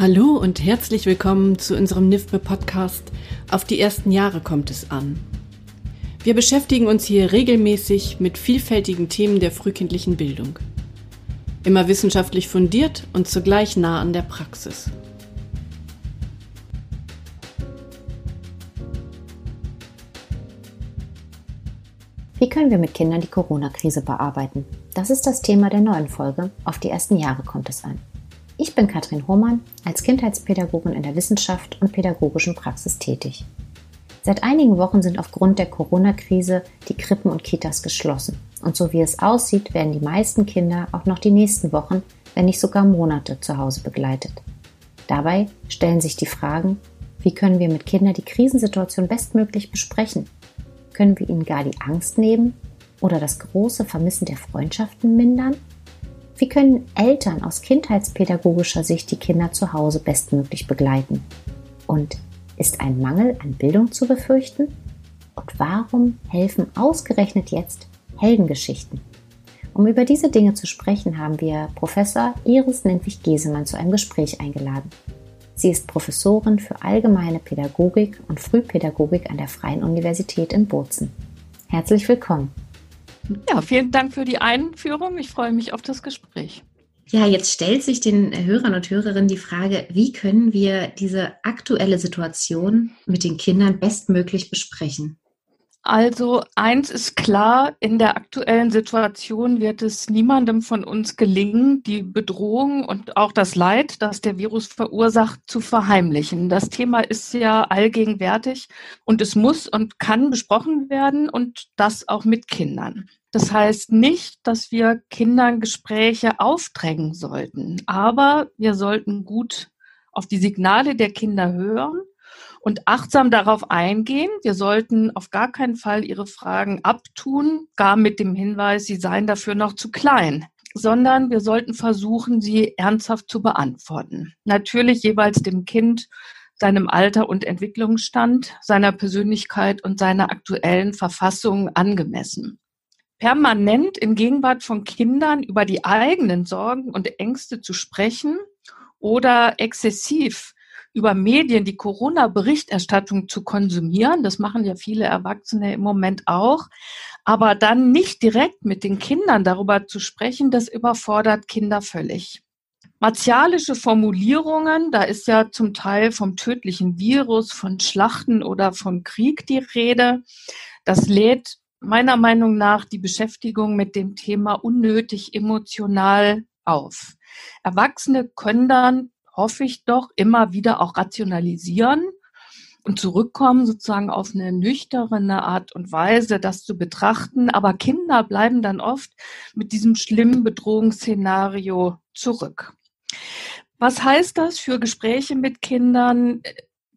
Hallo und herzlich willkommen zu unserem NIFBE Podcast Auf die ersten Jahre kommt es an. Wir beschäftigen uns hier regelmäßig mit vielfältigen Themen der frühkindlichen Bildung. Immer wissenschaftlich fundiert und zugleich nah an der Praxis. Wie können wir mit Kindern die Corona-Krise bearbeiten? Das ist das Thema der neuen Folge. Auf die ersten Jahre kommt es an. Ich bin Katrin Hohmann, als Kindheitspädagogin in der Wissenschaft und pädagogischen Praxis tätig. Seit einigen Wochen sind aufgrund der Corona-Krise die Krippen und Kitas geschlossen. Und so wie es aussieht, werden die meisten Kinder auch noch die nächsten Wochen, wenn nicht sogar Monate zu Hause begleitet. Dabei stellen sich die Fragen, wie können wir mit Kindern die Krisensituation bestmöglich besprechen? Können wir ihnen gar die Angst nehmen oder das große Vermissen der Freundschaften mindern? Wie können Eltern aus kindheitspädagogischer Sicht die Kinder zu Hause bestmöglich begleiten? Und ist ein Mangel an Bildung zu befürchten? Und warum helfen ausgerechnet jetzt Heldengeschichten? Um über diese Dinge zu sprechen, haben wir Professor Iris Nentwich-Gesemann zu einem Gespräch eingeladen. Sie ist Professorin für allgemeine Pädagogik und Frühpädagogik an der Freien Universität in Bozen. Herzlich willkommen. Ja, vielen Dank für die Einführung. Ich freue mich auf das Gespräch. Ja, jetzt stellt sich den Hörern und Hörerinnen die Frage, wie können wir diese aktuelle Situation mit den Kindern bestmöglich besprechen? Also eins ist klar, in der aktuellen Situation wird es niemandem von uns gelingen, die Bedrohung und auch das Leid, das der Virus verursacht, zu verheimlichen. Das Thema ist ja allgegenwärtig und es muss und kann besprochen werden und das auch mit Kindern. Das heißt nicht, dass wir Kindern Gespräche aufdrängen sollten, aber wir sollten gut auf die Signale der Kinder hören und achtsam darauf eingehen. Wir sollten auf gar keinen Fall ihre Fragen abtun, gar mit dem Hinweis, sie seien dafür noch zu klein sondern wir sollten versuchen, sie ernsthaft zu beantworten. Natürlich jeweils dem Kind, seinem Alter und Entwicklungsstand, seiner Persönlichkeit und seiner aktuellen Verfassung angemessen. Permanent in Gegenwart von Kindern über die eigenen Sorgen und Ängste zu sprechen oder exzessiv über Medien die Corona-Berichterstattung zu konsumieren. Das machen ja viele Erwachsene im Moment auch. Aber dann nicht direkt mit den Kindern darüber zu sprechen, das überfordert Kinder völlig. Martialische Formulierungen, da ist ja zum Teil vom tödlichen Virus, von Schlachten oder von Krieg die Rede. Das lädt meiner Meinung nach die Beschäftigung mit dem Thema unnötig emotional auf. Erwachsene können dann hoffe ich doch, immer wieder auch rationalisieren und zurückkommen, sozusagen auf eine nüchterne Art und Weise, das zu betrachten. Aber Kinder bleiben dann oft mit diesem schlimmen Bedrohungsszenario zurück. Was heißt das für Gespräche mit Kindern?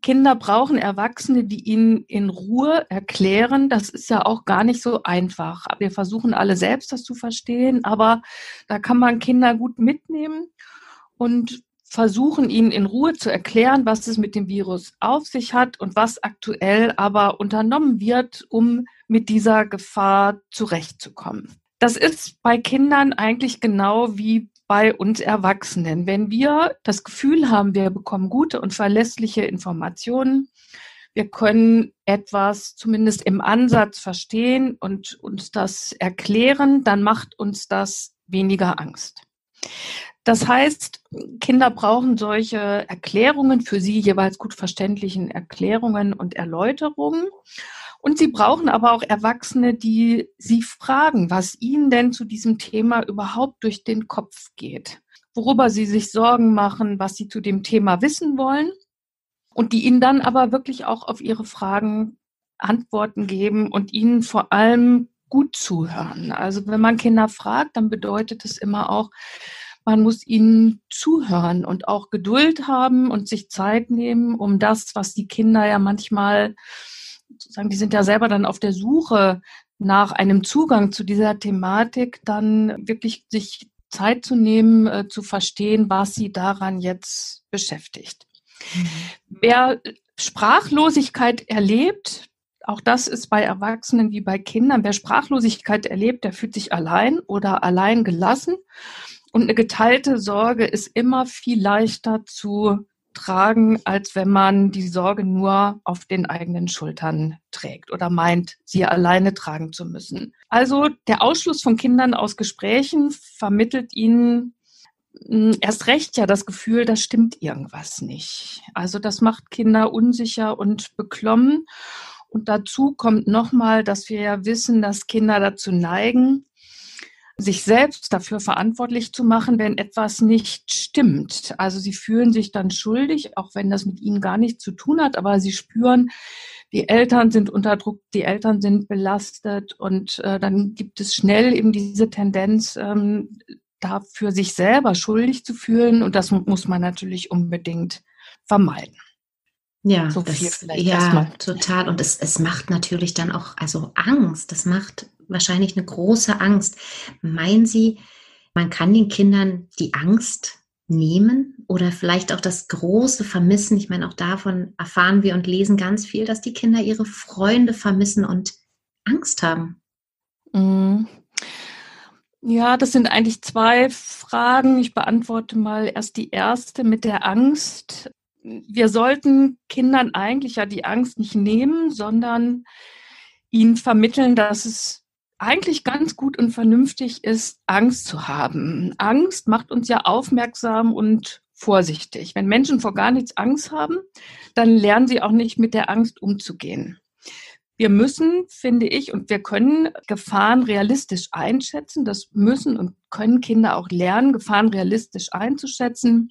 Kinder brauchen Erwachsene, die ihnen in Ruhe erklären. Das ist ja auch gar nicht so einfach. Wir versuchen alle selbst das zu verstehen, aber da kann man Kinder gut mitnehmen. Und versuchen, ihnen in Ruhe zu erklären, was es mit dem Virus auf sich hat und was aktuell aber unternommen wird, um mit dieser Gefahr zurechtzukommen. Das ist bei Kindern eigentlich genau wie bei uns Erwachsenen. Wenn wir das Gefühl haben, wir bekommen gute und verlässliche Informationen, wir können etwas zumindest im Ansatz verstehen und uns das erklären, dann macht uns das weniger Angst. Das heißt, Kinder brauchen solche Erklärungen, für sie jeweils gut verständlichen Erklärungen und Erläuterungen. Und sie brauchen aber auch Erwachsene, die sie fragen, was ihnen denn zu diesem Thema überhaupt durch den Kopf geht, worüber sie sich Sorgen machen, was sie zu dem Thema wissen wollen und die ihnen dann aber wirklich auch auf ihre Fragen Antworten geben und ihnen vor allem gut zuhören. Also wenn man Kinder fragt, dann bedeutet es immer auch, man muss ihnen zuhören und auch Geduld haben und sich Zeit nehmen, um das, was die Kinder ja manchmal, sozusagen, die sind ja selber dann auf der Suche nach einem Zugang zu dieser Thematik, dann wirklich sich Zeit zu nehmen, äh, zu verstehen, was sie daran jetzt beschäftigt. Mhm. Wer Sprachlosigkeit erlebt, auch das ist bei Erwachsenen wie bei Kindern. Wer Sprachlosigkeit erlebt, der fühlt sich allein oder allein gelassen. Und eine geteilte Sorge ist immer viel leichter zu tragen, als wenn man die Sorge nur auf den eigenen Schultern trägt oder meint, sie alleine tragen zu müssen. Also der Ausschluss von Kindern aus Gesprächen vermittelt ihnen hm, erst recht ja das Gefühl, da stimmt irgendwas nicht. Also das macht Kinder unsicher und beklommen. Und dazu kommt nochmal, dass wir ja wissen, dass Kinder dazu neigen, sich selbst dafür verantwortlich zu machen, wenn etwas nicht stimmt. Also sie fühlen sich dann schuldig, auch wenn das mit ihnen gar nichts zu tun hat, aber sie spüren, die Eltern sind unter Druck, die Eltern sind belastet und äh, dann gibt es schnell eben diese Tendenz, ähm, da für sich selber schuldig zu fühlen und das muss man natürlich unbedingt vermeiden. Ja, so das, ja, total. Und es, es macht natürlich dann auch, also Angst. Das macht wahrscheinlich eine große Angst. Meinen Sie, man kann den Kindern die Angst nehmen oder vielleicht auch das große Vermissen? Ich meine, auch davon erfahren wir und lesen ganz viel, dass die Kinder ihre Freunde vermissen und Angst haben. Mhm. Ja, das sind eigentlich zwei Fragen. Ich beantworte mal erst die erste mit der Angst. Wir sollten Kindern eigentlich ja die Angst nicht nehmen, sondern ihnen vermitteln, dass es eigentlich ganz gut und vernünftig ist, Angst zu haben. Angst macht uns ja aufmerksam und vorsichtig. Wenn Menschen vor gar nichts Angst haben, dann lernen sie auch nicht mit der Angst umzugehen. Wir müssen, finde ich, und wir können Gefahren realistisch einschätzen. Das müssen und können Kinder auch lernen, Gefahren realistisch einzuschätzen.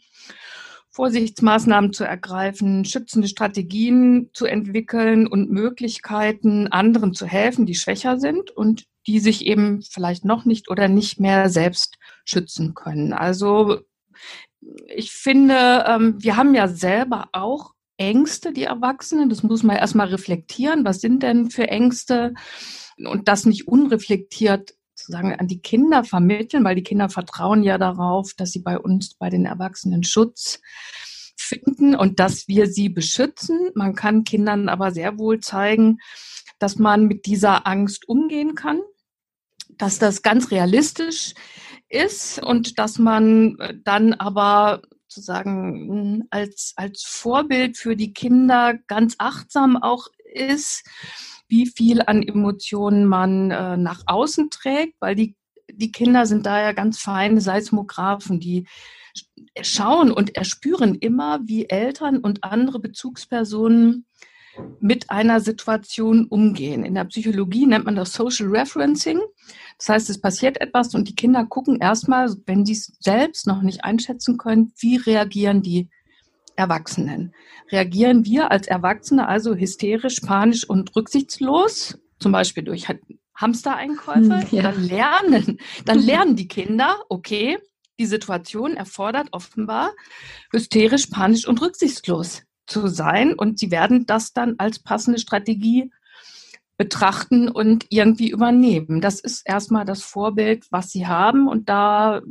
Vorsichtsmaßnahmen zu ergreifen, schützende Strategien zu entwickeln und Möglichkeiten, anderen zu helfen, die schwächer sind und die sich eben vielleicht noch nicht oder nicht mehr selbst schützen können. Also ich finde, ähm, wir haben ja selber auch Ängste, die Erwachsenen. Das muss man erstmal reflektieren. Was sind denn für Ängste? Und das nicht unreflektiert sozusagen an die Kinder vermitteln, weil die Kinder vertrauen ja darauf, dass sie bei uns, bei den Erwachsenen Schutz finden und dass wir sie beschützen. Man kann Kindern aber sehr wohl zeigen, dass man mit dieser Angst umgehen kann, dass das ganz realistisch ist und dass man dann aber sozusagen als, als Vorbild für die Kinder ganz achtsam auch ist wie viel an Emotionen man äh, nach außen trägt, weil die, die Kinder sind da ja ganz feine Seismographen, die schauen und erspüren immer, wie Eltern und andere Bezugspersonen mit einer Situation umgehen. In der Psychologie nennt man das Social Referencing. Das heißt, es passiert etwas und die Kinder gucken erstmal, wenn sie es selbst noch nicht einschätzen können, wie reagieren die Erwachsenen. Reagieren wir als Erwachsene also hysterisch, panisch und rücksichtslos, zum Beispiel durch Hamstereinkäufe, hm, ja. dann lernen, dann lernen die Kinder, okay, die Situation erfordert offenbar hysterisch, panisch und rücksichtslos zu sein und sie werden das dann als passende Strategie betrachten und irgendwie übernehmen. Das ist erstmal das Vorbild, was sie haben und da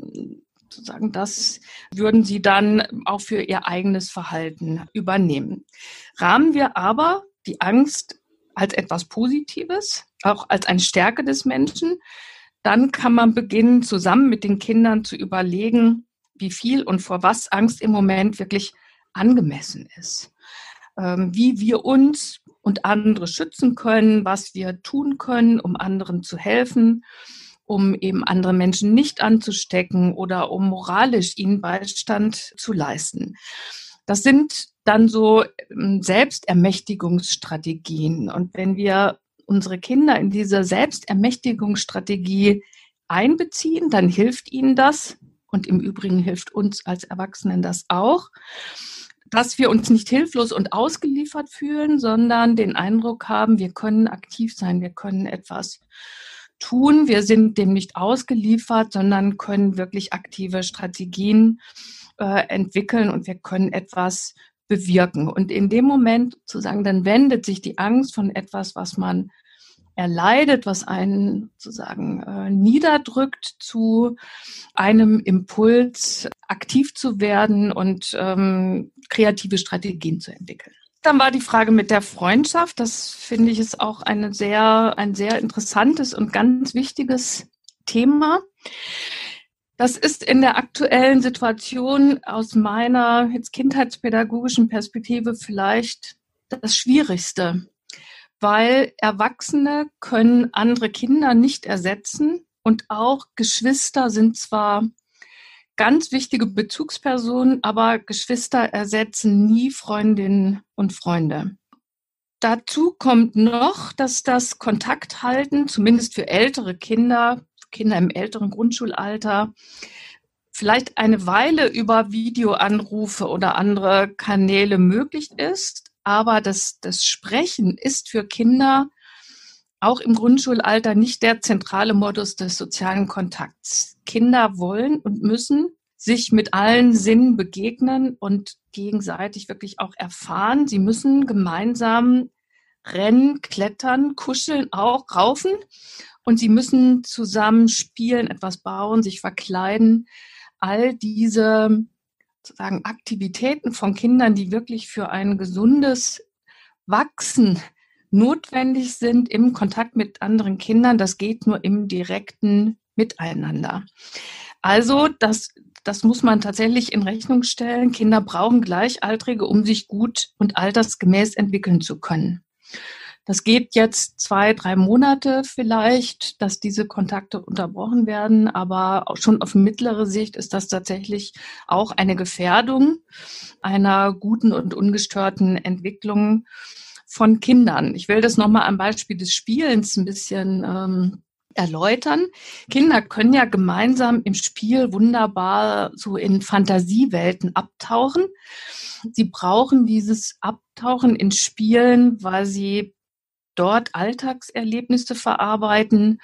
sozusagen, das würden sie dann auch für ihr eigenes Verhalten übernehmen. Rahmen wir aber die Angst als etwas Positives, auch als eine Stärke des Menschen, dann kann man beginnen, zusammen mit den Kindern zu überlegen, wie viel und vor was Angst im Moment wirklich angemessen ist. Ähm, wie wir uns und andere schützen können, was wir tun können, um anderen zu helfen um eben andere Menschen nicht anzustecken oder um moralisch ihnen Beistand zu leisten. Das sind dann so ähm, Selbstermächtigungsstrategien. Und wenn wir unsere Kinder in diese Selbstermächtigungsstrategie einbeziehen, dann hilft ihnen das. Und im Übrigen hilft uns als Erwachsenen das auch, dass wir uns nicht hilflos und ausgeliefert fühlen, sondern den Eindruck haben, wir können aktiv sein, wir können etwas tun. Wir sind dem nicht ausgeliefert, sondern können wirklich aktive Strategien äh, entwickeln und wir können etwas bewirken. Und in dem Moment zu sagen, dann wendet sich die Angst von etwas, was man erleidet, was einen sozusagen äh, niederdrückt, zu einem Impuls, aktiv zu werden und ähm, kreative Strategien zu entwickeln. Dann war die Frage mit der Freundschaft. Das finde ich ist auch eine sehr, ein sehr interessantes und ganz wichtiges Thema. Das ist in der aktuellen Situation aus meiner jetzt kindheitspädagogischen Perspektive vielleicht das Schwierigste, weil Erwachsene können andere Kinder nicht ersetzen und auch Geschwister sind zwar ganz wichtige Bezugspersonen, aber Geschwister ersetzen nie Freundinnen und Freunde. Dazu kommt noch, dass das Kontakthalten, zumindest für ältere Kinder, Kinder im älteren Grundschulalter vielleicht eine Weile über Videoanrufe oder andere Kanäle möglich ist, aber das, das Sprechen ist für Kinder auch im Grundschulalter nicht der zentrale Modus des sozialen Kontakts. Kinder wollen und müssen sich mit allen Sinnen begegnen und gegenseitig wirklich auch erfahren. Sie müssen gemeinsam rennen, klettern, kuscheln, auch raufen und sie müssen zusammen spielen, etwas bauen, sich verkleiden. All diese sozusagen Aktivitäten von Kindern, die wirklich für ein gesundes Wachsen notwendig sind im Kontakt mit anderen Kindern, das geht nur im direkten Miteinander. Also das, das muss man tatsächlich in Rechnung stellen. Kinder brauchen Gleichaltrige, um sich gut und altersgemäß entwickeln zu können. Das geht jetzt zwei, drei Monate vielleicht, dass diese Kontakte unterbrochen werden, aber schon auf mittlere Sicht ist das tatsächlich auch eine Gefährdung einer guten und ungestörten Entwicklung von Kindern. Ich will das nochmal am Beispiel des Spielens ein bisschen ähm, erläutern. Kinder können ja gemeinsam im Spiel wunderbar so in Fantasiewelten abtauchen. Sie brauchen dieses Abtauchen in Spielen, weil sie dort Alltagserlebnisse verarbeiten,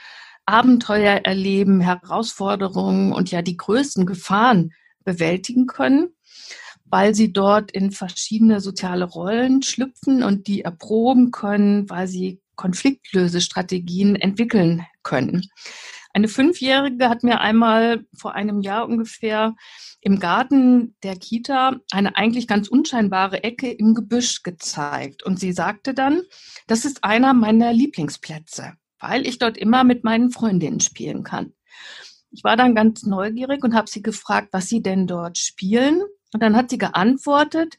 Abenteuer erleben, Herausforderungen und ja die größten Gefahren bewältigen können, weil sie dort in verschiedene soziale Rollen schlüpfen und die erproben können, weil sie Konfliktlösestrategien entwickeln können. Eine Fünfjährige hat mir einmal vor einem Jahr ungefähr im Garten der Kita eine eigentlich ganz unscheinbare Ecke im Gebüsch gezeigt. Und sie sagte dann, das ist einer meiner Lieblingsplätze, weil ich dort immer mit meinen Freundinnen spielen kann. Ich war dann ganz neugierig und habe sie gefragt, was sie denn dort spielen. Und dann hat sie geantwortet,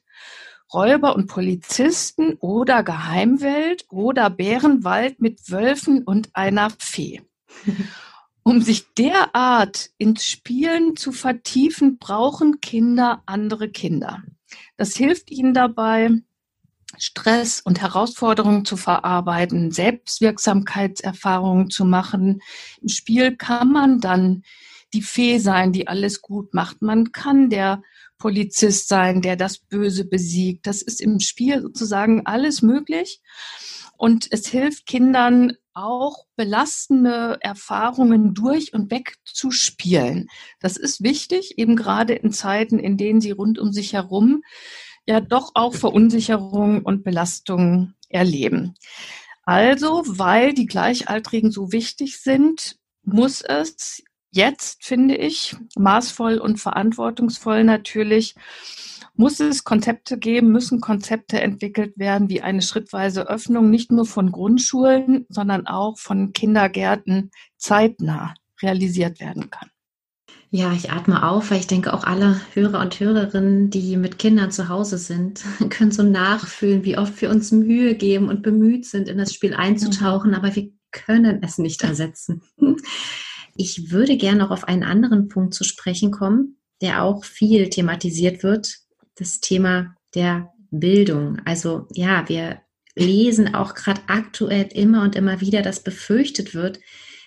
Räuber und Polizisten oder Geheimwelt oder Bärenwald mit Wölfen und einer Fee. Um sich derart ins Spielen zu vertiefen, brauchen Kinder andere Kinder. Das hilft ihnen dabei, Stress und Herausforderungen zu verarbeiten, Selbstwirksamkeitserfahrungen zu machen. Im Spiel kann man dann die Fee sein, die alles gut macht. Man kann der Polizist sein, der das Böse besiegt. Das ist im Spiel sozusagen alles möglich. Und es hilft Kindern auch belastende Erfahrungen durch und weg zu spielen. Das ist wichtig, eben gerade in Zeiten, in denen sie rund um sich herum ja doch auch Verunsicherung und Belastung erleben. Also, weil die Gleichaltrigen so wichtig sind, muss es jetzt, finde ich, maßvoll und verantwortungsvoll natürlich muss es Konzepte geben, müssen Konzepte entwickelt werden, wie eine schrittweise Öffnung nicht nur von Grundschulen, sondern auch von Kindergärten zeitnah realisiert werden kann. Ja, ich atme auf, weil ich denke, auch alle Hörer und Hörerinnen, die mit Kindern zu Hause sind, können so nachfühlen, wie oft wir uns Mühe geben und bemüht sind, in das Spiel einzutauchen, aber wir können es nicht ersetzen. Ich würde gerne noch auf einen anderen Punkt zu sprechen kommen, der auch viel thematisiert wird, das Thema der Bildung. Also ja, wir lesen auch gerade aktuell immer und immer wieder, dass befürchtet wird,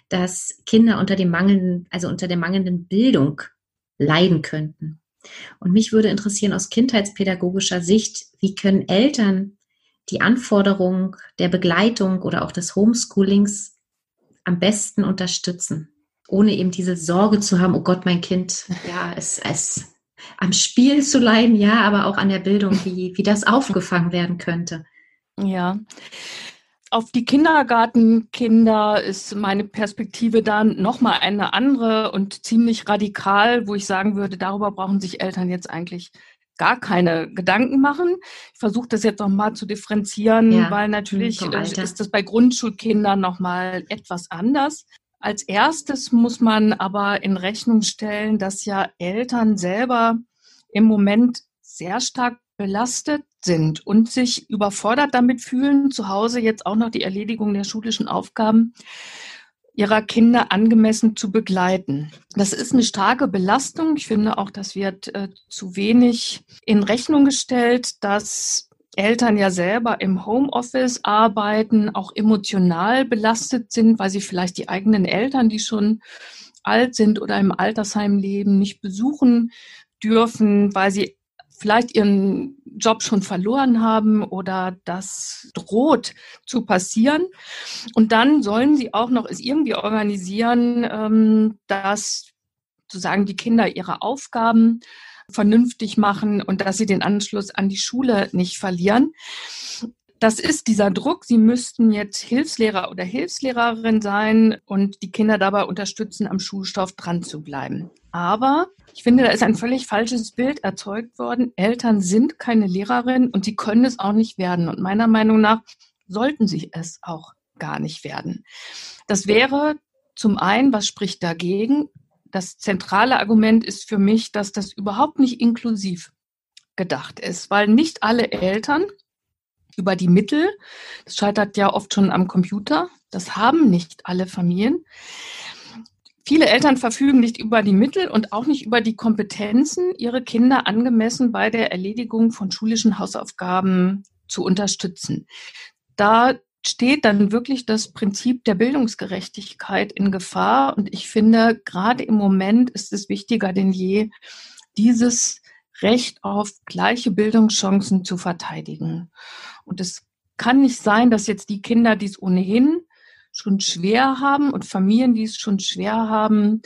dass Kinder unter dem mangelnden, also unter der mangelnden Bildung leiden könnten. Und mich würde interessieren aus kindheitspädagogischer Sicht, wie können Eltern die Anforderung der Begleitung oder auch des Homeschoolings am besten unterstützen, ohne eben diese Sorge zu haben, oh Gott, mein Kind, ja, es, es am Spiel zu leiden, ja, aber auch an der Bildung, wie, wie das aufgefangen werden könnte. Ja. Auf die Kindergartenkinder ist meine Perspektive dann nochmal eine andere und ziemlich radikal, wo ich sagen würde, darüber brauchen sich Eltern jetzt eigentlich gar keine Gedanken machen. Ich versuche das jetzt nochmal zu differenzieren, ja, weil natürlich ist das bei Grundschulkindern nochmal etwas anders. Als erstes muss man aber in Rechnung stellen, dass ja Eltern selber im Moment sehr stark belastet sind und sich überfordert damit fühlen, zu Hause jetzt auch noch die Erledigung der schulischen Aufgaben ihrer Kinder angemessen zu begleiten. Das ist eine starke Belastung. Ich finde auch, das wird äh, zu wenig in Rechnung gestellt, dass Eltern ja selber im Homeoffice arbeiten, auch emotional belastet sind, weil sie vielleicht die eigenen Eltern, die schon alt sind oder im Altersheim leben, nicht besuchen dürfen, weil sie vielleicht ihren Job schon verloren haben oder das droht zu passieren. Und dann sollen sie auch noch es irgendwie organisieren, ähm, dass sozusagen die Kinder ihre Aufgaben vernünftig machen und dass sie den Anschluss an die Schule nicht verlieren. Das ist dieser Druck. Sie müssten jetzt Hilfslehrer oder Hilfslehrerin sein und die Kinder dabei unterstützen, am Schulstoff dran zu bleiben. Aber ich finde, da ist ein völlig falsches Bild erzeugt worden. Eltern sind keine Lehrerin und sie können es auch nicht werden. Und meiner Meinung nach sollten sie es auch gar nicht werden. Das wäre zum einen, was spricht dagegen? Das zentrale Argument ist für mich, dass das überhaupt nicht inklusiv gedacht ist, weil nicht alle Eltern über die Mittel, das scheitert ja oft schon am Computer, das haben nicht alle Familien, Viele Eltern verfügen nicht über die Mittel und auch nicht über die Kompetenzen, ihre Kinder angemessen bei der Erledigung von schulischen Hausaufgaben zu unterstützen. Da steht dann wirklich das Prinzip der Bildungsgerechtigkeit in Gefahr. Und ich finde, gerade im Moment ist es wichtiger denn je, dieses Recht auf gleiche Bildungschancen zu verteidigen. Und es kann nicht sein, dass jetzt die Kinder, die es ohnehin schon schwer haben und Familien, die es schon schwer haben,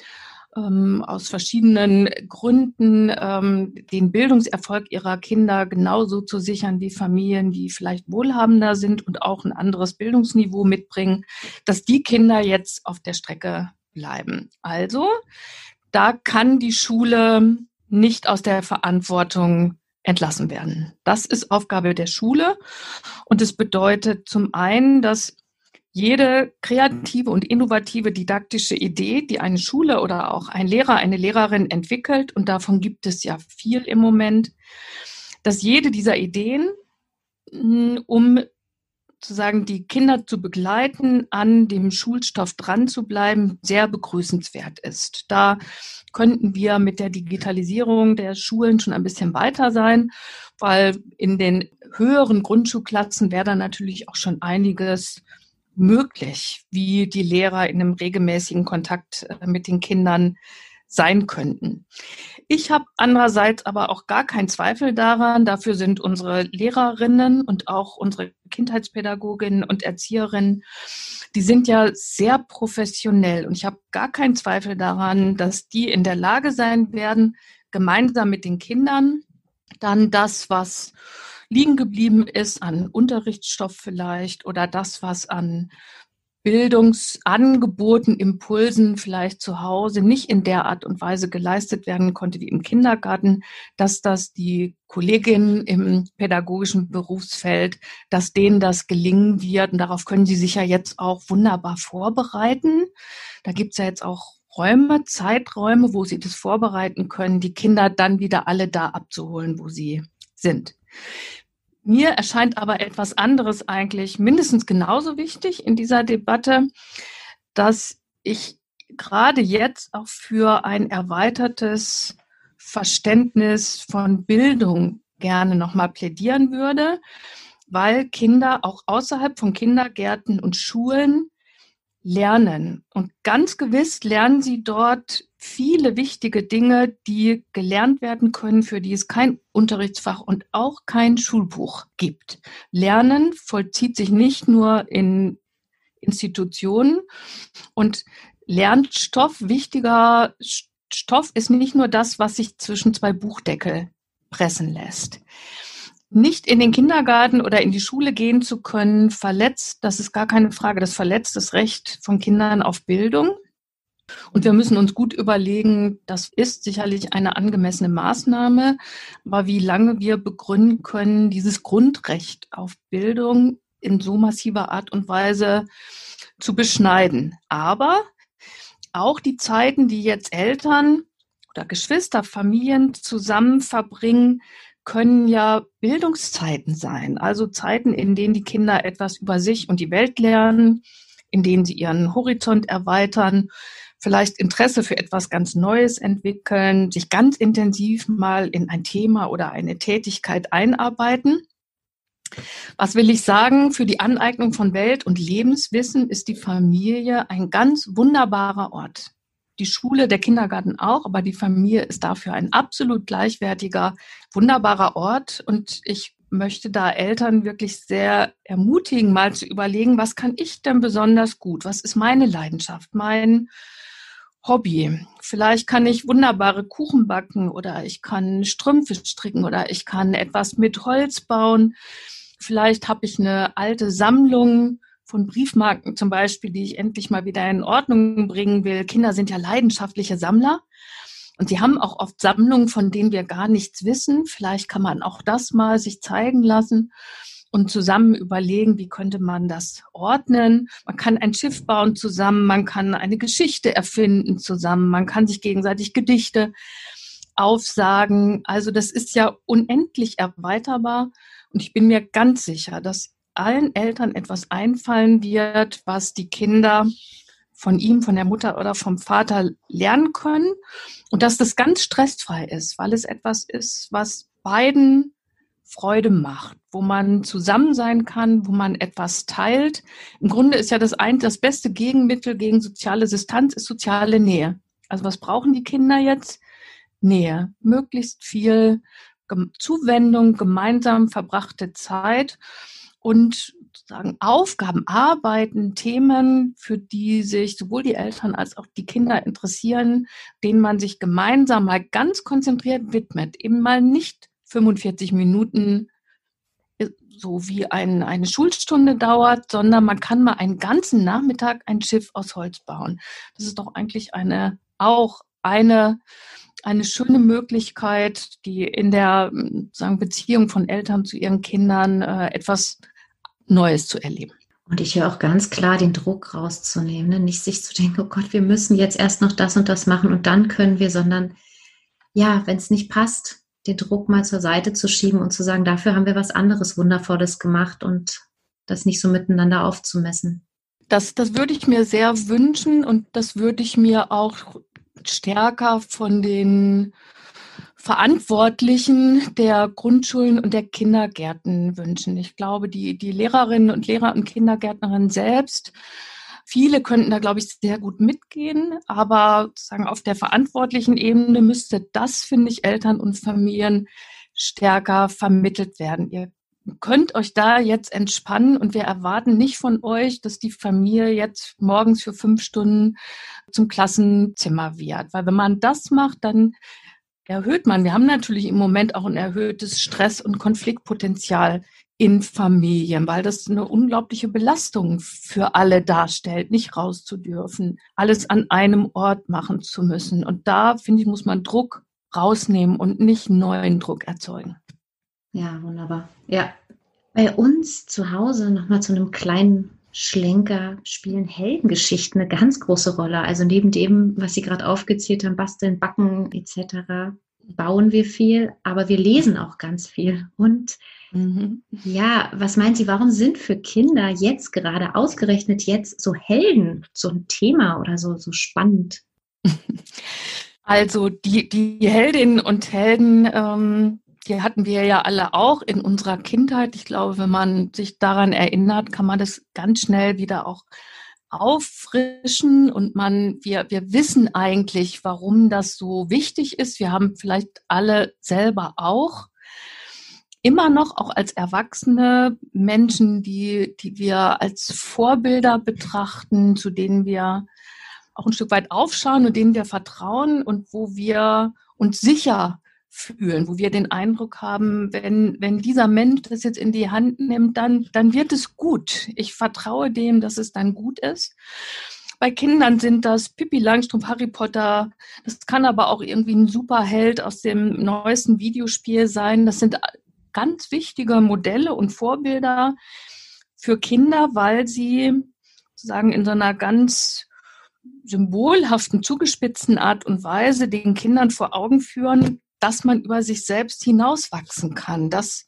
ähm, aus verschiedenen Gründen ähm, den Bildungserfolg ihrer Kinder genauso zu sichern wie Familien, die vielleicht wohlhabender sind und auch ein anderes Bildungsniveau mitbringen, dass die Kinder jetzt auf der Strecke bleiben. Also, da kann die Schule nicht aus der Verantwortung entlassen werden. Das ist Aufgabe der Schule. Und es bedeutet zum einen, dass jede kreative und innovative didaktische Idee, die eine Schule oder auch ein Lehrer, eine Lehrerin entwickelt, und davon gibt es ja viel im Moment, dass jede dieser Ideen, hm, um sozusagen die Kinder zu begleiten, an dem Schulstoff dran zu bleiben, sehr begrüßenswert ist. Da könnten wir mit der Digitalisierung der Schulen schon ein bisschen weiter sein, weil in den höheren Grundschulklassen wäre da natürlich auch schon einiges möglich, wie die Lehrer in einem regelmäßigen Kontakt äh, mit den Kindern sein könnten. Ich habe andererseits aber auch gar keinen Zweifel daran, dafür sind unsere Lehrerinnen und auch unsere Kindheitspädagoginnen und Erzieherinnen, die sind ja sehr professionell und ich habe gar keinen Zweifel daran, dass die in der Lage sein werden, gemeinsam mit den Kindern dann das, was liegen geblieben ist an Unterrichtsstoff vielleicht oder das, was an Bildungsangeboten, Impulsen vielleicht zu Hause nicht in der Art und Weise geleistet werden konnte wie im Kindergarten, dass das die Kolleginnen im pädagogischen Berufsfeld, dass denen das gelingen wird. Und darauf können sie sich ja jetzt auch wunderbar vorbereiten. Da gibt es ja jetzt auch Räume, Zeiträume, wo sie das vorbereiten können, die Kinder dann wieder alle da abzuholen, wo sie sind. Mir erscheint aber etwas anderes eigentlich mindestens genauso wichtig in dieser Debatte, dass ich gerade jetzt auch für ein erweitertes Verständnis von Bildung gerne nochmal plädieren würde, weil Kinder auch außerhalb von Kindergärten und Schulen lernen. Und ganz gewiss lernen sie dort viele wichtige Dinge, die gelernt werden können, für die es kein Unterrichtsfach und auch kein Schulbuch gibt. Lernen vollzieht sich nicht nur in Institutionen und Lernstoff, wichtiger Stoff ist nicht nur das, was sich zwischen zwei Buchdeckel pressen lässt nicht in den Kindergarten oder in die Schule gehen zu können, verletzt, das ist gar keine Frage, das verletzt das Recht von Kindern auf Bildung. Und wir müssen uns gut überlegen, das ist sicherlich eine angemessene Maßnahme, aber wie lange wir begründen können, dieses Grundrecht auf Bildung in so massiver Art und Weise zu beschneiden. Aber auch die Zeiten, die jetzt Eltern oder Geschwister, Familien zusammen verbringen, können ja Bildungszeiten sein. Also Zeiten, in denen die Kinder etwas über sich und die Welt lernen, in denen sie ihren Horizont erweitern, vielleicht Interesse für etwas ganz Neues entwickeln, sich ganz intensiv mal in ein Thema oder eine Tätigkeit einarbeiten. Was will ich sagen? Für die Aneignung von Welt- und Lebenswissen ist die Familie ein ganz wunderbarer Ort. Die Schule, der Kindergarten auch, aber die Familie ist dafür ein absolut gleichwertiger, wunderbarer Ort. Und ich möchte da Eltern wirklich sehr ermutigen, mal zu überlegen, was kann ich denn besonders gut? Was ist meine Leidenschaft, mein Hobby? Vielleicht kann ich wunderbare Kuchen backen oder ich kann Strümpfe stricken oder ich kann etwas mit Holz bauen. Vielleicht habe ich eine alte Sammlung von Briefmarken zum Beispiel, die ich endlich mal wieder in Ordnung bringen will. Kinder sind ja leidenschaftliche Sammler. Und sie haben auch oft Sammlungen, von denen wir gar nichts wissen. Vielleicht kann man auch das mal sich zeigen lassen und zusammen überlegen, wie könnte man das ordnen. Man kann ein Schiff bauen zusammen, man kann eine Geschichte erfinden zusammen, man kann sich gegenseitig Gedichte aufsagen. Also das ist ja unendlich erweiterbar. Und ich bin mir ganz sicher, dass allen Eltern etwas einfallen wird, was die Kinder von ihm, von der Mutter oder vom Vater lernen können und dass das ganz stressfrei ist, weil es etwas ist, was beiden Freude macht, wo man zusammen sein kann, wo man etwas teilt. Im Grunde ist ja das ein, das beste Gegenmittel gegen soziale Distanz ist soziale Nähe. Also was brauchen die Kinder jetzt? Nähe, möglichst viel Zuwendung, gemeinsam verbrachte Zeit und sozusagen Aufgaben, Arbeiten, Themen, für die sich sowohl die Eltern als auch die Kinder interessieren, denen man sich gemeinsam mal ganz konzentriert widmet, eben mal nicht 45 Minuten äh, so wie ein, eine Schulstunde dauert, sondern man kann mal einen ganzen Nachmittag ein Schiff aus Holz bauen. Das ist doch eigentlich eine auch eine eine schöne Möglichkeit, die in der sagen, Beziehung von Eltern zu ihren Kindern äh, etwas Neues zu erleben. Und ich höre auch ganz klar den Druck rauszunehmen, ne? nicht sich zu denken, oh Gott, wir müssen jetzt erst noch das und das machen und dann können wir, sondern ja, wenn es nicht passt, den Druck mal zur Seite zu schieben und zu sagen, dafür haben wir was anderes Wundervolles gemacht und das nicht so miteinander aufzumessen. Das, das würde ich mir sehr wünschen und das würde ich mir auch stärker von den Verantwortlichen der Grundschulen und der Kindergärten wünschen. Ich glaube, die, die Lehrerinnen und Lehrer und Kindergärtnerinnen selbst, viele könnten da, glaube ich, sehr gut mitgehen, aber sozusagen auf der verantwortlichen Ebene müsste das, finde ich, Eltern und Familien stärker vermittelt werden. Ihr könnt euch da jetzt entspannen und wir erwarten nicht von euch, dass die Familie jetzt morgens für fünf Stunden zum Klassenzimmer wird. Weil wenn man das macht, dann erhöht man. Wir haben natürlich im Moment auch ein erhöhtes Stress- und Konfliktpotenzial in Familien, weil das eine unglaubliche Belastung für alle darstellt, nicht raus zu dürfen, alles an einem Ort machen zu müssen. Und da, finde ich, muss man Druck rausnehmen und nicht neuen Druck erzeugen. Ja, wunderbar. Ja. Bei uns zu Hause nochmal zu einem kleinen Schlenker spielen Heldengeschichten eine ganz große Rolle. Also neben dem, was Sie gerade aufgezählt haben, basteln, backen etc., bauen wir viel, aber wir lesen auch ganz viel. Und mhm. ja, was meinen Sie, warum sind für Kinder jetzt gerade ausgerechnet jetzt so Helden so ein Thema oder so, so spannend? Also die, die Heldinnen und Helden ähm, die hatten wir ja alle auch in unserer Kindheit. Ich glaube, wenn man sich daran erinnert, kann man das ganz schnell wieder auch auffrischen und man, wir, wir wissen eigentlich, warum das so wichtig ist. Wir haben vielleicht alle selber auch immer noch auch als erwachsene Menschen, die, die wir als Vorbilder betrachten, zu denen wir auch ein Stück weit aufschauen und denen wir vertrauen und wo wir uns sicher fühlen, wo wir den Eindruck haben, wenn, wenn dieser Mensch das jetzt in die Hand nimmt, dann, dann wird es gut. Ich vertraue dem, dass es dann gut ist. Bei Kindern sind das Pippi Langstrumpf, Harry Potter. Das kann aber auch irgendwie ein Superheld aus dem neuesten Videospiel sein. Das sind ganz wichtige Modelle und Vorbilder für Kinder, weil sie sozusagen in so einer ganz symbolhaften, zugespitzten Art und Weise den Kindern vor Augen führen, dass man über sich selbst hinauswachsen kann, dass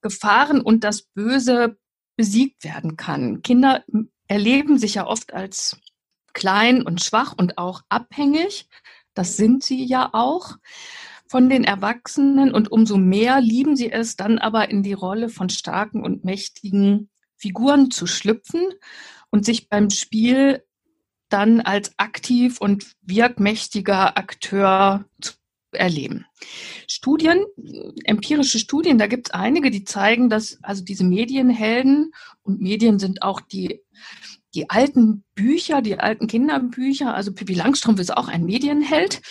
Gefahren und das Böse besiegt werden kann. Kinder erleben sich ja oft als klein und schwach und auch abhängig. Das sind sie ja auch von den Erwachsenen und umso mehr lieben sie es, dann aber in die Rolle von starken und mächtigen Figuren zu schlüpfen und sich beim Spiel dann als aktiv und wirkmächtiger Akteur zu erleben. Studien, empirische Studien, da gibt es einige, die zeigen, dass also diese Medienhelden und Medien sind auch die, die alten Bücher, die alten Kinderbücher, also Pippi Langstrumpf ist auch ein Medienheld,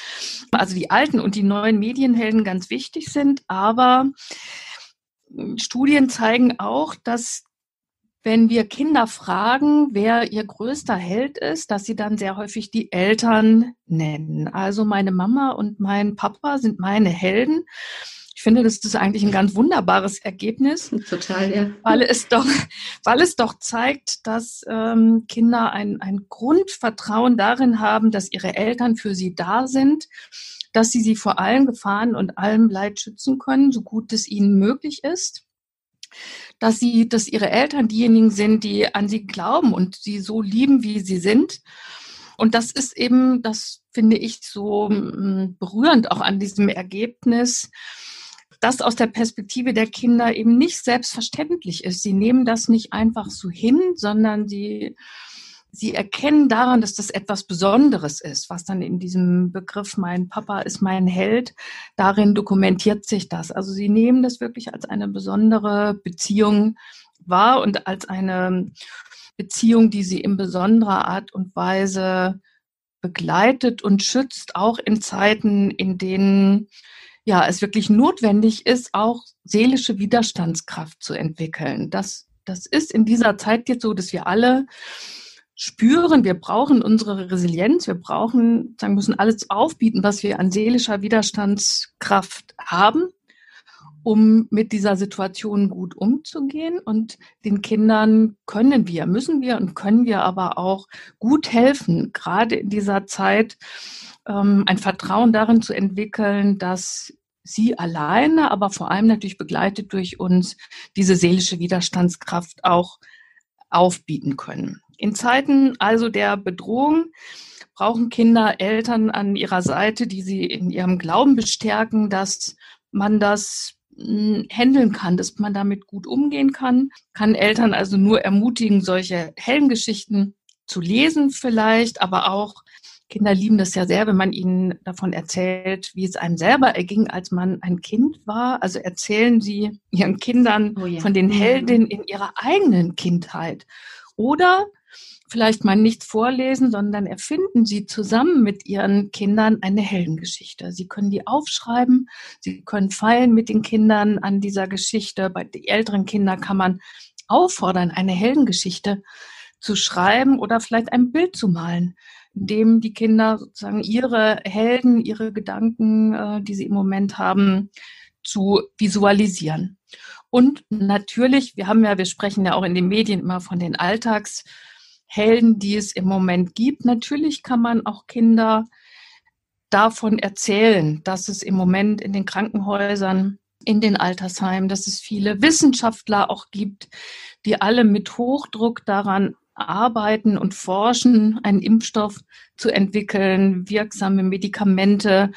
also die alten und die neuen Medienhelden ganz wichtig sind, aber Studien zeigen auch, dass wenn wir Kinder fragen, wer ihr größter Held ist, dass sie dann sehr häufig die Eltern nennen. Also meine Mama und mein Papa sind meine Helden. Ich finde, das ist eigentlich ein ganz wunderbares Ergebnis. Total, ja. Weil es doch, weil es doch zeigt, dass ähm, Kinder ein, ein Grundvertrauen darin haben, dass ihre Eltern für sie da sind, dass sie sie vor allen Gefahren und allem Leid schützen können, so gut es ihnen möglich ist dass sie, dass ihre Eltern diejenigen sind, die an sie glauben und sie so lieben, wie sie sind. Und das ist eben, das finde ich so mm, berührend auch an diesem Ergebnis, dass aus der Perspektive der Kinder eben nicht selbstverständlich ist. Sie nehmen das nicht einfach so hin, sondern sie sie erkennen daran, dass das etwas Besonderes ist, was dann in diesem Begriff mein Papa ist mein Held, darin dokumentiert sich das. Also sie nehmen das wirklich als eine besondere Beziehung wahr und als eine Beziehung, die sie in besonderer Art und Weise begleitet und schützt, auch in Zeiten, in denen ja, es wirklich notwendig ist, auch seelische Widerstandskraft zu entwickeln. Das, das ist in dieser Zeit jetzt so, dass wir alle spüren, wir brauchen unsere Resilienz, wir brauchen, sagen müssen, alles aufbieten, was wir an seelischer Widerstandskraft haben, um mit dieser Situation gut umzugehen. Und den Kindern können wir, müssen wir und können wir aber auch gut helfen, gerade in dieser Zeit ähm, ein Vertrauen darin zu entwickeln, dass sie alleine, aber vor allem natürlich begleitet durch uns, diese seelische Widerstandskraft auch aufbieten können. In Zeiten also der Bedrohung brauchen Kinder Eltern an ihrer Seite, die sie in ihrem Glauben bestärken, dass man das hm, handeln kann, dass man damit gut umgehen kann. Kann Eltern also nur ermutigen, solche Heldengeschichten zu lesen vielleicht, aber auch Kinder lieben das ja sehr, wenn man ihnen davon erzählt, wie es einem selber erging, als man ein Kind war. Also erzählen sie ihren Kindern oh ja. von den Heldinnen in ihrer eigenen Kindheit. Oder vielleicht mal nicht vorlesen, sondern erfinden Sie zusammen mit Ihren Kindern eine Heldengeschichte. Sie können die aufschreiben, Sie können feilen mit den Kindern an dieser Geschichte. Bei den älteren Kindern kann man auffordern, eine Heldengeschichte zu schreiben oder vielleicht ein Bild zu malen, in dem die Kinder sozusagen ihre Helden, ihre Gedanken, äh, die sie im Moment haben, zu visualisieren. Und natürlich, wir haben ja, wir sprechen ja auch in den Medien immer von den Alltags- Helden, die es im Moment gibt. Natürlich kann man auch Kinder davon erzählen, dass es im Moment in den Krankenhäusern, in den Altersheimen, dass es viele Wissenschaftler auch gibt, die alle mit Hochdruck daran arbeiten und forschen, einen Impfstoff zu entwickeln, wirksame Medikamente,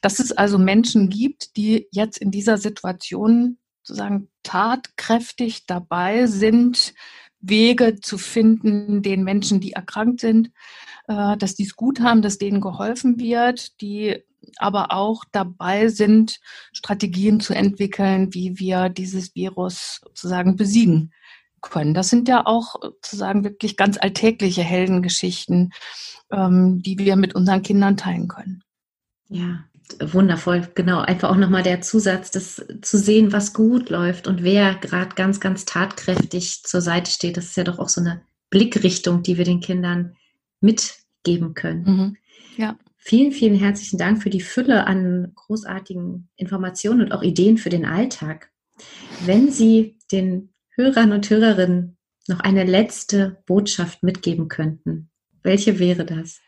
dass es also Menschen gibt, die jetzt in dieser Situation sozusagen tatkräftig dabei sind, Wege zu finden, den Menschen, die erkrankt sind, äh, dass die es gut haben, dass denen geholfen wird, die aber auch dabei sind, Strategien zu entwickeln, wie wir dieses Virus sozusagen besiegen können. Das sind ja auch sozusagen wirklich ganz alltägliche Heldengeschichten, ähm, die wir mit unseren Kindern teilen können. Ja, wundervoll, genau. Einfach auch nochmal der Zusatz, das zu sehen, was gut läuft und wer gerade ganz, ganz tatkräftig zur Seite steht. Das ist ja doch auch so eine Blickrichtung, die wir den Kindern mitgeben können. Mhm. Ja. Vielen, vielen herzlichen Dank für die Fülle an großartigen Informationen und auch Ideen für den Alltag. Wenn Sie den Hörern und Hörerinnen noch eine letzte Botschaft mitgeben könnten, Welche wäre das?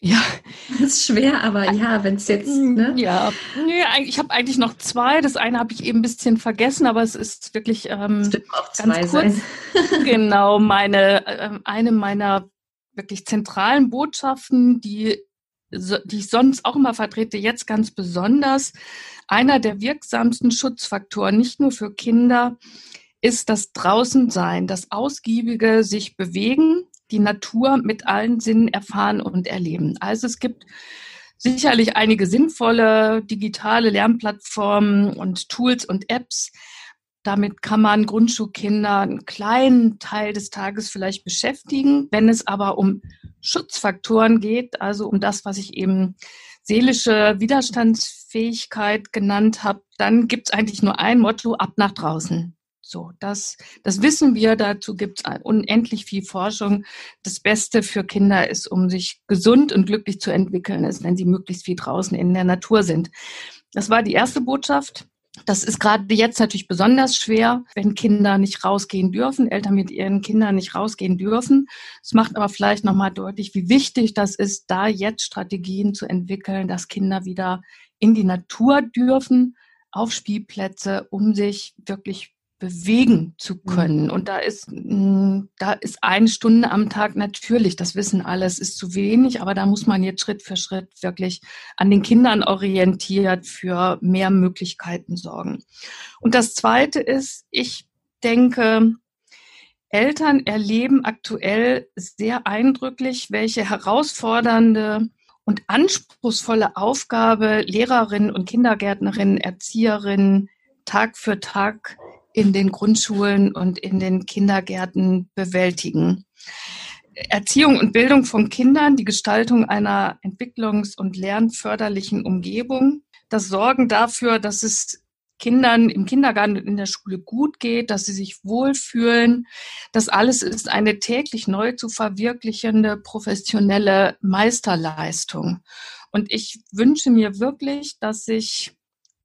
Ja. Das ist schwer, aber ja, wenn es jetzt. Ne? Ja, nee, ich habe eigentlich noch zwei. Das eine habe ich eben ein bisschen vergessen, aber es ist wirklich ähm, es auch zwei ganz kurz. Sein. genau, meine, äh, eine meiner wirklich zentralen Botschaften, die, die ich sonst auch immer vertrete, jetzt ganz besonders. Einer der wirksamsten Schutzfaktoren, nicht nur für Kinder, ist das Draußensein, das ausgiebige sich bewegen, die Natur mit allen Sinnen erfahren und erleben. Also es gibt sicherlich einige sinnvolle digitale Lernplattformen und Tools und Apps. Damit kann man Grundschulkinder einen kleinen Teil des Tages vielleicht beschäftigen. Wenn es aber um Schutzfaktoren geht, also um das, was ich eben seelische Widerstandsfähigkeit genannt habe, dann gibt es eigentlich nur ein Motto, ab nach draußen. So, das, das wissen wir, dazu gibt es unendlich viel Forschung. Das Beste für Kinder ist, um sich gesund und glücklich zu entwickeln, ist, wenn sie möglichst viel draußen in der Natur sind. Das war die erste Botschaft. Das ist gerade jetzt natürlich besonders schwer, wenn Kinder nicht rausgehen dürfen, Eltern mit ihren Kindern nicht rausgehen dürfen. Es macht aber vielleicht nochmal deutlich, wie wichtig das ist, da jetzt Strategien zu entwickeln, dass Kinder wieder in die Natur dürfen, auf Spielplätze, um sich wirklich bewegen zu können. Mhm. Und da ist, mm, da ist eine Stunde am Tag natürlich, das wissen alle, es ist zu wenig, aber da muss man jetzt Schritt für Schritt wirklich an den Kindern orientiert für mehr Möglichkeiten sorgen. Und das zweite ist, ich denke, Eltern erleben aktuell sehr eindrücklich, welche herausfordernde und anspruchsvolle Aufgabe Lehrerinnen und Kindergärtnerinnen, Erzieherinnen Tag für Tag in den Grundschulen und in den Kindergärten bewältigen. Erziehung und Bildung von Kindern, die Gestaltung einer entwicklungs- und lernförderlichen Umgebung, das Sorgen dafür, dass es Kindern im Kindergarten und in der Schule gut geht, dass sie sich wohlfühlen. Das alles ist eine täglich neu zu verwirklichende professionelle Meisterleistung. Und ich wünsche mir wirklich, dass sich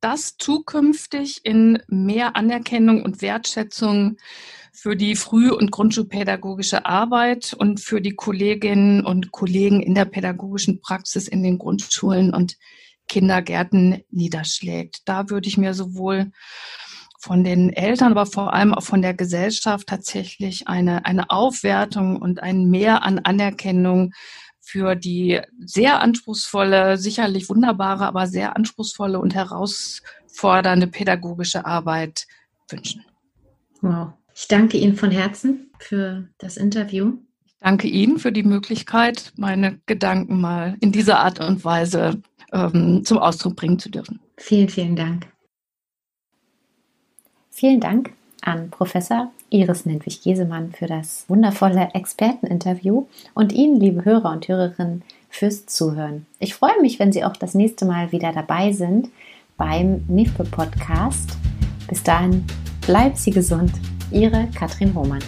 das zukünftig in mehr Anerkennung und Wertschätzung für die Früh- und Grundschulpädagogische Arbeit und für die Kolleginnen und Kollegen in der pädagogischen Praxis in den Grundschulen und Kindergärten niederschlägt. Da würde ich mir sowohl von den Eltern, aber vor allem auch von der Gesellschaft tatsächlich eine, eine Aufwertung und ein Mehr an Anerkennung für die sehr anspruchsvolle, sicherlich wunderbare, aber sehr anspruchsvolle und herausfordernde pädagogische Arbeit wünschen. Wow. Ich danke Ihnen von Herzen für das Interview. Ich danke Ihnen für die Möglichkeit, meine Gedanken mal in dieser Art und Weise ähm, zum Ausdruck bringen zu dürfen. Vielen, vielen Dank. Vielen Dank an Professor Iris Nentwich-Gesemann für das wundervolle Experteninterview und Ihnen, liebe Hörer und Hörerinnen, fürs Zuhören. Ich freue mich, wenn Sie auch das nächste Mal wieder dabei sind beim NIFPE Podcast. Bis dahin, bleiben Sie gesund. Ihre Katrin Hohmann.